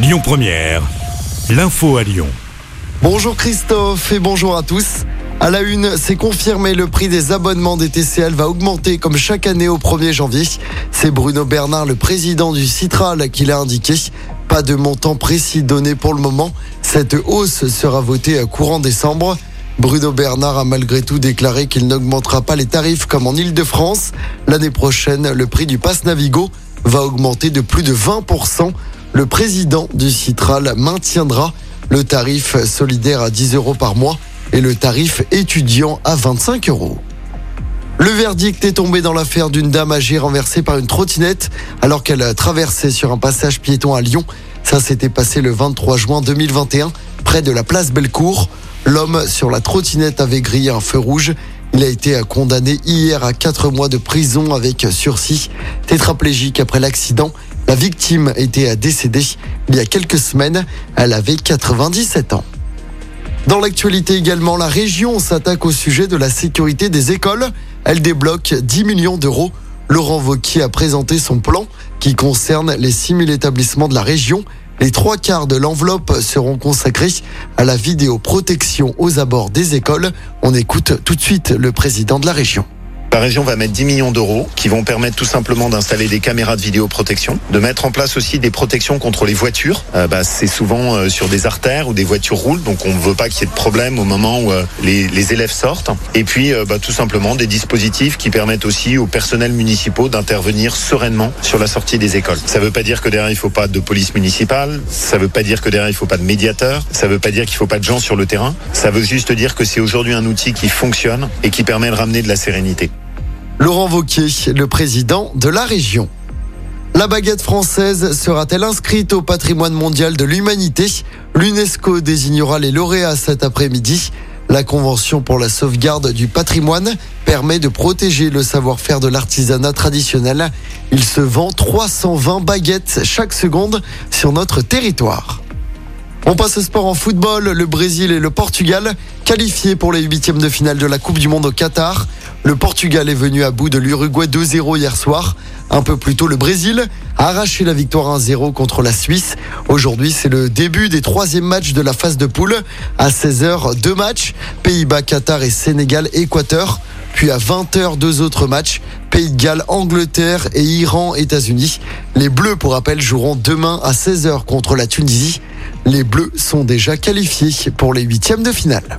Lyon Première, l'info à Lyon. Bonjour Christophe et bonjour à tous. À la une, c'est confirmé, le prix des abonnements des TCL va augmenter comme chaque année au 1er janvier. C'est Bruno Bernard, le président du Citral, qui l'a indiqué. Pas de montant précis donné pour le moment. Cette hausse sera votée à courant décembre. Bruno Bernard a malgré tout déclaré qu'il n'augmentera pas les tarifs comme en Ile-de-France. L'année prochaine, le prix du pass Navigo va augmenter de plus de 20%. Le président du Citral maintiendra le tarif solidaire à 10 euros par mois et le tarif étudiant à 25 euros. Le verdict est tombé dans l'affaire d'une dame âgée renversée par une trottinette alors qu'elle traversait sur un passage piéton à Lyon. Ça s'était passé le 23 juin 2021 près de la place Bellecour. L'homme sur la trottinette avait grillé un feu rouge. Il a été condamné hier à 4 mois de prison avec sursis. Tétraplégique après l'accident, la victime était décédée il y a quelques semaines. Elle avait 97 ans. Dans l'actualité également, la région s'attaque au sujet de la sécurité des écoles. Elle débloque 10 millions d'euros. Laurent Vauquier a présenté son plan qui concerne les 6 000 établissements de la région. Les trois quarts de l'enveloppe seront consacrés à la vidéoprotection aux abords des écoles. On écoute tout de suite le président de la région. La région va mettre 10 millions d'euros qui vont permettre tout simplement d'installer des caméras de vidéoprotection, de mettre en place aussi des protections contre les voitures. Euh, bah, c'est souvent euh, sur des artères où des voitures roulent, donc on ne veut pas qu'il y ait de problème au moment où euh, les, élèves sortent. Et puis bah, tout simplement des dispositifs qui permettent aussi aux personnels municipaux d'intervenir sereinement sur la sortie des écoles. Ça ne veut pas dire que derrière il ne faut pas de police municipale, ça ne veut pas dire que derrière il ne faut pas de médiateur, ça ne veut pas dire qu'il ne faut pas de gens sur le terrain, ça veut juste dire que c'est aujourd'hui un outil qui fonctionne et qui permet de ramener de la sérénité. Laurent Vauquier, le président de la région. La baguette française sera-t-elle inscrite au patrimoine mondial de l'humanité? L'UNESCO désignera les lauréats cet après-midi. La Convention pour la sauvegarde du patrimoine permet de protéger le savoir-faire de l'artisanat traditionnel. Il se vend 320 baguettes chaque seconde sur notre territoire. On passe au sport en football. Le Brésil et le Portugal qualifiés pour les huitièmes de finale de la Coupe du Monde au Qatar. Le Portugal est venu à bout de l'Uruguay 2-0 hier soir. Un peu plus tôt, le Brésil a arraché la victoire 1-0 contre la Suisse. Aujourd'hui, c'est le début des troisièmes matchs de la phase de poule. À 16h, deux matchs. Pays-Bas, Qatar et Sénégal, Équateur. Puis à 20h, deux autres matchs. Pays de Galles, Angleterre et Iran, États-Unis. Les Bleus, pour rappel, joueront demain à 16h contre la Tunisie. Les Bleus sont déjà qualifiés pour les huitièmes de finale.